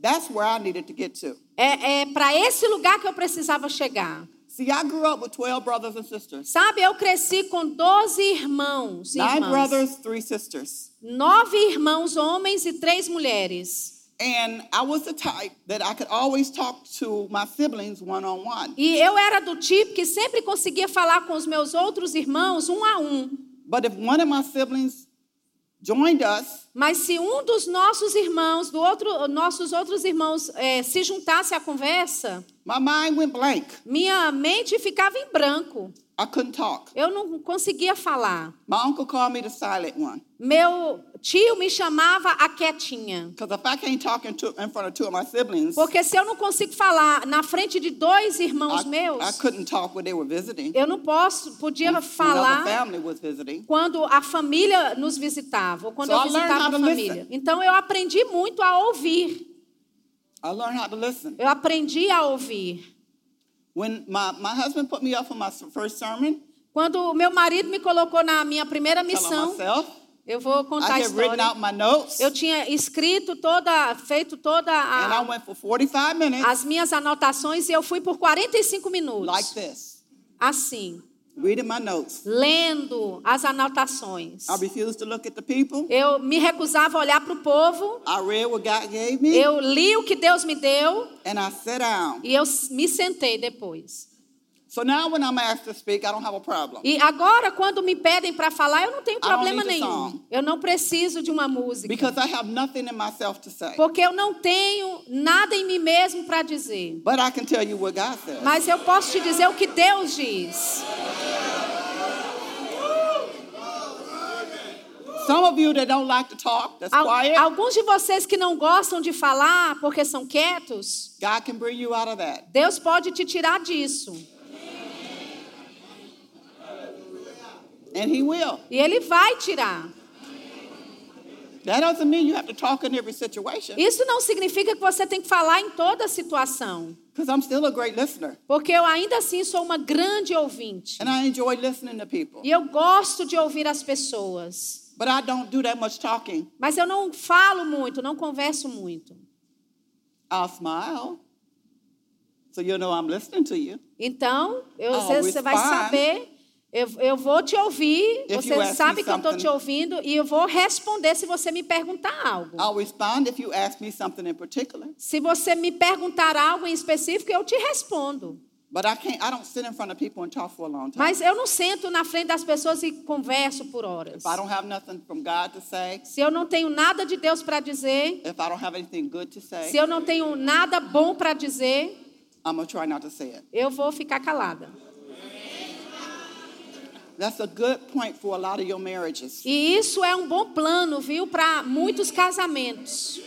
That's where I needed to get to. É, é para esse lugar que eu precisava chegar. See, I grew up with 12 brothers and sisters. Sabe, eu cresci com 12 irmãos e Nine irmãs. brothers, three sisters. Nove irmãos homens e três mulheres. And I was the type that I could always talk to my siblings one on one. E eu era do tipo que sempre conseguia falar com os meus outros irmãos um a um. But if one of my siblings Mas se um dos nossos irmãos, do outro, nossos outros irmãos, eh, se juntasse à conversa, my mind went blank. minha mente ficava em branco. I couldn't talk. Eu não conseguia falar. My uncle called me the silent one. Meu tio me chamava a quietinha. Because if I can't talk in, two, in front of two of my siblings, Porque se eu não consigo falar na frente de dois irmãos I, meus, I couldn't talk when they were visiting. eu não posso, podia When falar family was visiting. quando a família nos visitava, ou quando So eu visitava a família. listen. Então eu aprendi muito a ouvir. I learned how to listen. Eu aprendi a ouvir. When my, my husband put me up for my first sermon, Quando o meu marido me colocou na minha primeira missão, myself, eu vou contar a I had written história. out my notes, Eu tinha escrito toda, feito toda a, went for 45 minutes as minhas anotações e eu fui por 45 like minutos. this, Assim, reading my notes. lendo as anotações. I refused to look at the people. Eu me recusava a olhar para o povo. I read what God gave me, Eu li o que Deus me deu and I sat down. e eu me sentei depois. So now when I'm asked to speak, I don't have a problem. E agora, quando me pedem para falar, eu não tenho problema nenhum. Eu não preciso de uma música. Because I have nothing in myself to say. Porque eu não tenho nada em mim mesmo para dizer. But I can tell you what God says. Mas eu posso te dizer o que Deus diz. Some of you that don't like to talk, that's Al- quiet, Alguns de vocês que não gostam de falar porque são quietos, God can bring you out of that. Deus pode te tirar disso. And He will. E Ele vai tirar. That doesn't mean you have to talk in every situation. Isso não significa que você tem que falar em toda situação. Because I'm still a great listener. Porque eu ainda assim sou uma grande ouvinte. And I enjoy listening to people. E eu gosto de ouvir as pessoas. But I don't do that much talking. Mas eu não falo muito, não converso muito. I'll smile. So you know I'm listening to you. Então, eu, Oh, você, vai saber. Eu, eu vou te ouvir, If você sabe que eu estou te ouvindo e eu vou responder se você me perguntar algo. I'll respond if you ask me something in particular. Se você me perguntar algo em específico, eu te respondo. Mas eu não sento na frente das pessoas e converso por horas. If I don't have nothing from God to say, Se eu não tenho nada de Deus para dizer, if I don't have anything good to say, se eu não tenho nada bom para dizer, I'm try not to say it. eu vou ficar calada. That's a good point for a lot of your marriages. E isso é um bom plano, viu, para muitos casamentos.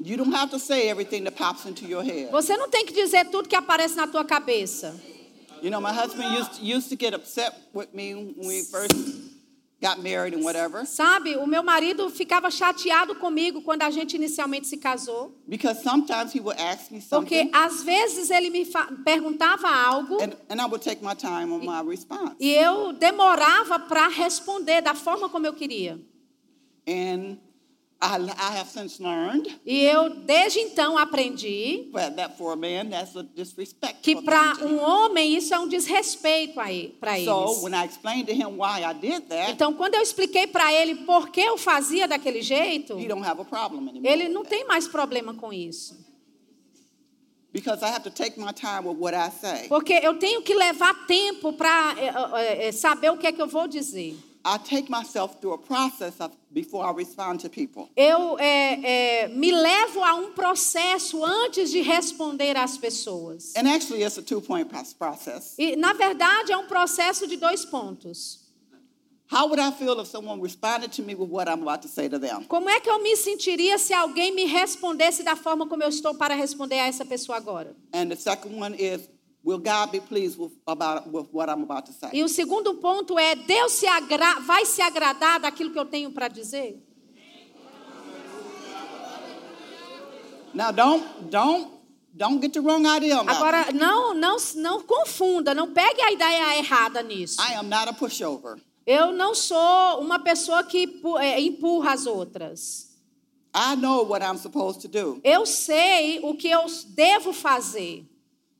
You don't have to say everything that pops into your head. Você não tem que dizer tudo que aparece na tua cabeça. You know, my husband used used to get upset with me when we first got married and whatever, Sabe, o meu marido ficava chateado comigo quando a gente inicialmente se casou, because sometimes he would ask me porque something, às vezes ele me perguntava algo and, and I would take my time on my response. e eu demorava para responder da forma como eu queria. And E eu, desde então, aprendi that, that for a man, that's a disrespect. que para um homem isso é um desrespeito para So eles. when I explained to him why I did that, Então, quando eu expliquei para ele por que eu fazia daquele jeito, he don't have a problem anymore. ele não tem mais problema com isso. Because I have to take my time with what I say. Porque eu tenho que levar tempo para saber o que é que eu vou dizer. I take myself through a process of before I respond to people. Eu é, é, me levo a um processo antes de responder às pessoas. And actually, it's a two-point pro- process. E, na verdade, é um processo de dois pontos. How would I feel if someone responded to me with what I'm about to say to them? Como é que eu me sentiria se alguém me respondesse da forma como eu estou para responder a essa pessoa agora? And the second one is, will God be pleased with, about, with what I'm about to say? E o segundo ponto é: Deus se vai se agradar daquilo que eu tenho para dizer? Now, don't, don't, don't get the wrong idea. Agora, não, não, não confunda, não pegue a ideia errada nisso. I am not a pushover. Eu não sou uma pessoa que é, empurra as outras. I know what I'm supposed to do. Eu sei o que eu devo fazer,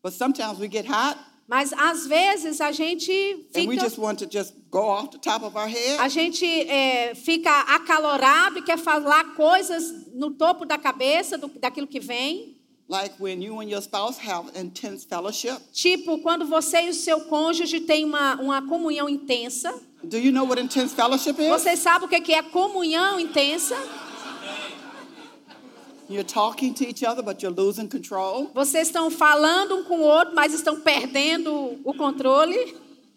But sometimes we get hot mas às vezes a gente and we fica, just want to just go off the top of our head. a gente é, fica acalorado e quer falar coisas no topo da cabeça do, daquilo que vem. Like when you and your spouse have intense fellowship. Tipo, quando você e o seu cônjuge têm uma, uma comunhão intensa. Do you know what intense fellowship is? Vocês sabem o que é comunhão intensa? You're talking to each other, but you're losing control. Vocês estão falando um com o outro, mas estão perdendo o controle.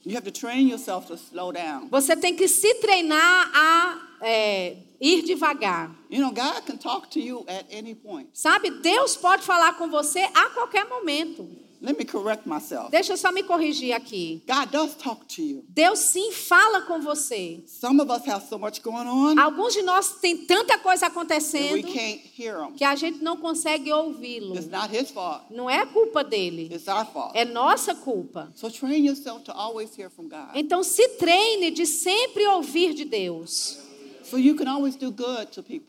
You have to train yourself to slow down. Você tem que se treinar a é, ir devagar. You know, God can talk to you at any point. Sabe, Deus pode falar com você a qualquer momento. Let me correct myself. Deixa eu só me corrigir aqui. God does talk to you. Deus sim fala com você. Some of us have so much going on Alguns de nós tem tanta coisa that we acontecendo can't hear him. que a gente não consegue ouvi-lo. It's not his fault. Não é culpa dele, It's our fault. é nossa culpa. So train yourself to always hear from God. Então se treine de sempre ouvir de Deus,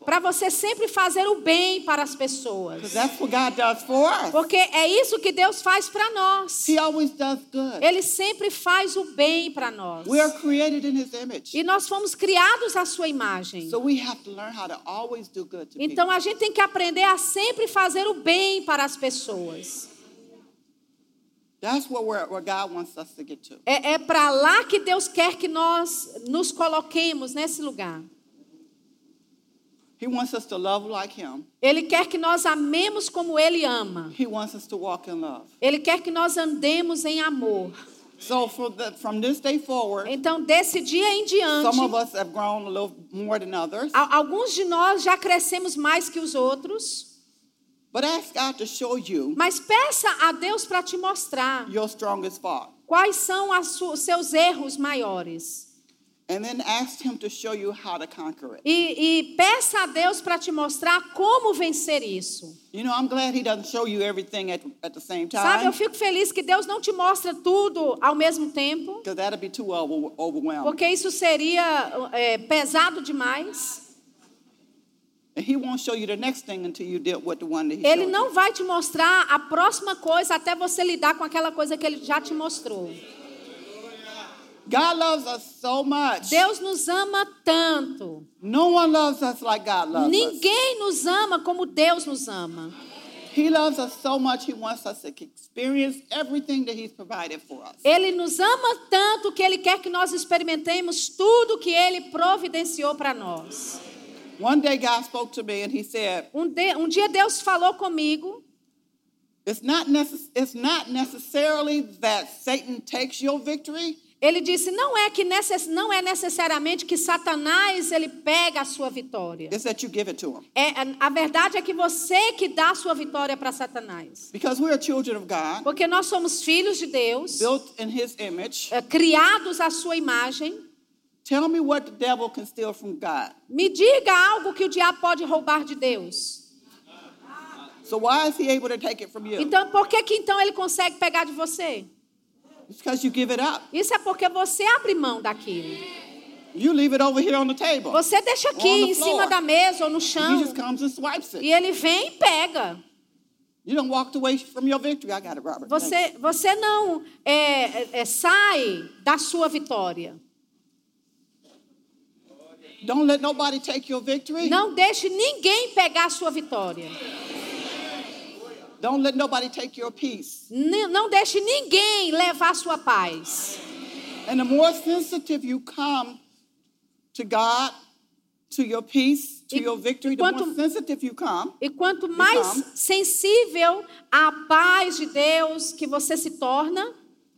Para você sempre fazer o bem para as pessoas. Because that's what God does for us. Porque é isso que Deus faz para nós. He always does good. Ele sempre faz o bem para nós. We are created in his image. E nós fomos criados à sua imagem. So we have to learn how to always do good to Então a gente tem que aprender a sempre fazer o bem para as pessoas. That's where, we're, where God wants us to get to. É, é para lá que Deus quer que nós nos coloquemos nesse lugar. He wants us to love like him. Ele quer que nós amemos como Ele ama. He wants us to walk in love. Ele quer que nós andemos em amor. So for the, from this day forward, Então, desse dia em diante, some of us have grown a little more than others. a- alguns de nós já crescemos mais que os outros. But ask God to show you Mas peça a Deus para te mostrar your strongest fault. quais são os seus erros maiores. E, e peça a Deus para te mostrar como vencer isso. You know, I'm glad He doesn't show you everything at, at the same Sabe, eu fico feliz que Deus não te mostra tudo ao mesmo tempo, Because that'd be too over, overwhelming. porque isso seria é, pesado demais. And He won't show you the next thing until you deal with the one that He Ele não vai te mostrar a próxima coisa até você lidar com aquela coisa que ele já te mostrou. God loves us so much. Deus nos ama tanto. No one loves us like God loves us. Ninguém nos ama como Deus nos ama. He loves us so much, He wants us to experience everything that He's provided for us. Ele nos ama tanto que ele quer que nós experimentemos tudo que ele providenciou para nós. One day, God spoke to me and He said, Um, de- um dia Deus falou comigo. It's not, necess- it's not necessarily that Satan takes your victory, Ele disse: não é que necess, não é necessariamente que Satanás ele pega a sua vitória. it's that you give it to him. É, a- verdade é que você que dá a sua vitória para Satanás. Because we are children of God, Porque nós somos filhos de Deus, built in His image. é, criados à sua imagem. Tell me what the devil can steal from God. Me diga algo que o diabo pode roubar de Deus. So why is he able to take it from you? Então, por que que então ele consegue pegar de você? It's because you give it up. Isso é porque você abre mão daquilo. You leave it over here on the table. Você deixa aqui em cima da mesa ou no He chão. just comes and swipes it. E ele vem e pega. You don't walk away from your victory. I got it, Robert. Thanks. Você, você não é, é, é, sai da sua vitória. Don't let nobody take your victory. Não deixe ninguém pegar a sua vitória. Don't let nobody take your peace. Não deixe ninguém levar sua paz. And the more sensitive you come to God, to your peace, to E- your victory, e the more quanto- sensitive you come, E quanto mais Então. sensível à paz de Deus que você se torna,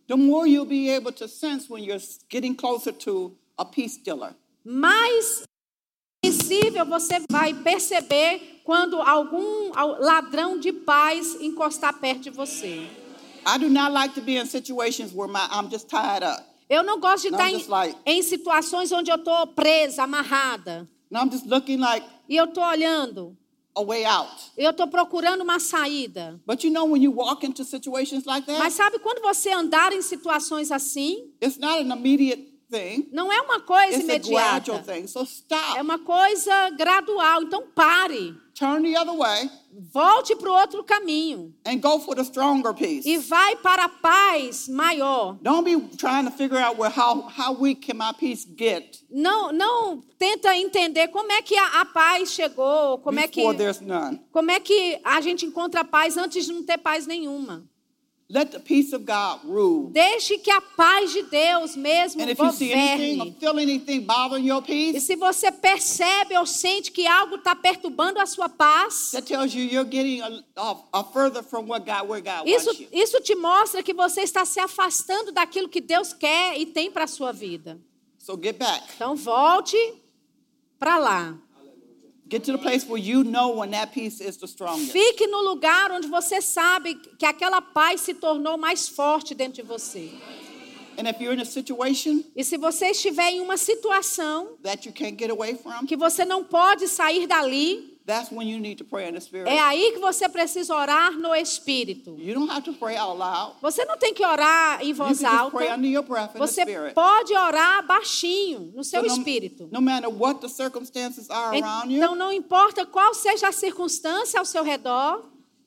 the more you'll be able to sense when you're getting closer to a peace stealer. mais sensível você vai perceber quando algum al- ladrão de paz encostar perto de você. I do not like to be in situations where my, I'm just tied up. Eu não gosto de estar em, like- em situações onde eu estou presa, amarrada. And I'm just looking like E eu estou olhando. a way out. Eu estou procurando uma saída. But you know, when you walk into situations like that, Mas sabe quando você andar em situações assim, it's not an immediate thing, não é uma coisa it's a gradual imediata. thing. So stop, É uma coisa gradual. Então pare. turn the other way, Volte para o outro caminho. and go for the stronger peace. E vai para a paz maior. Don't be trying to figure out where how, how weak can my peace get Não, não tenta entender como é que a, a paz chegou, como é que before there's none. como é que a gente encontra paz antes de não ter paz nenhuma. Let the peace of God rule. Deixe que a paz de Deus mesmo And if you see anything or governe. feel anything bothering your E peace, se você percebe ou sente que algo está perturbando a sua paz, isso, isso te mostra que você está se afastando daquilo que Deus quer e tem para a sua vida. So get back. Então volte para lá. Fique no lugar onde você sabe que aquela paz se tornou mais forte dentro de você. And if you're in a situation E se você estiver em uma situação that you can't get away from, que você não pode sair dali, that's when you need to pray in the Spirit. é aí que você precisa orar no Espírito. You don't have to pray out loud. Você não tem que orar em You can voz just alta. pray under your breath in the Você Spirit. pode orar baixinho no seu So no, espírito. no matter what the circumstances are around you, Então não importa qual seja a circunstância ao seu redor,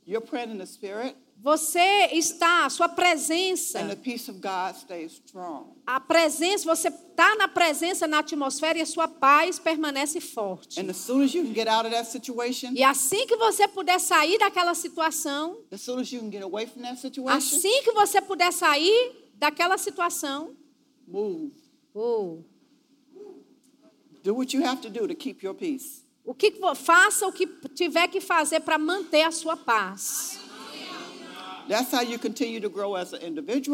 you're praying in the Spirit, você está, a sua and the presença, peace of God stays strong. a presença, você está na presença na atmosfera e a sua paz permanece forte. And as soon as you can get out of that situation, E assim que você puder sair daquela situação, assim que você puder sair daquela situação, move. oh, Do what you have to do to keep your peace. o que faça o que tiver que fazer para manter a sua paz.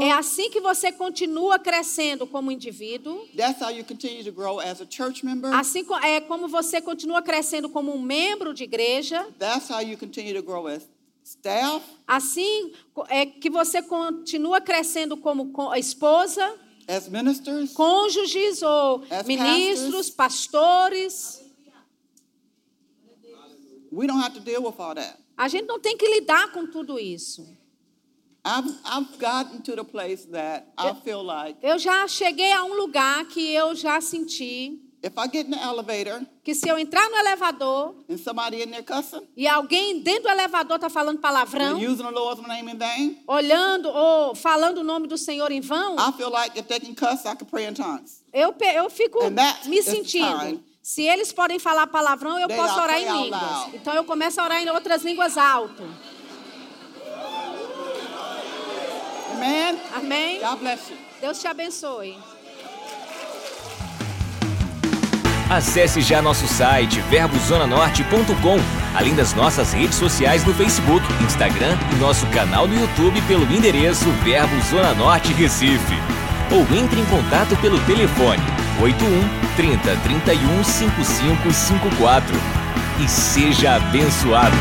É assim que você continua crescendo como indivíduo. That's how you continue to grow as a church member. Assim é como você continua crescendo como um membro de igreja. That's how you continue to grow as staff, Assim é que você continua crescendo como co- esposa, as ministers, cônjuges ou As ministros, pastores. we don't have to deal with all that. A gente não tem que lidar com tudo isso. I've, I've gotten to the place that I feel like Eu já cheguei a um lugar que eu já senti if I get in the elevator que se eu entrar no elevador and somebody in there cussing e alguém dentro do elevador está falando palavrão, and using the Lord's name in vain, olhando ou falando o nome do Senhor em vão, I feel like if they can cuss, I can pray in tongues. eu, pe- eu fico And that me is sentindo. Se eles podem falar palavrão, eu they posso orar em out línguas. loud. Então eu começo a orar em outras línguas alto. Amen. Amém? God bless you. Deus te abençoe. Acesse já nosso site verbozonanorte.com, além das nossas redes sociais no Facebook, Instagram e nosso canal no YouTube pelo endereço Verbo Zona Norte Recife. Ou entre em contato pelo telefone 81 30 31 5554 e seja abençoado.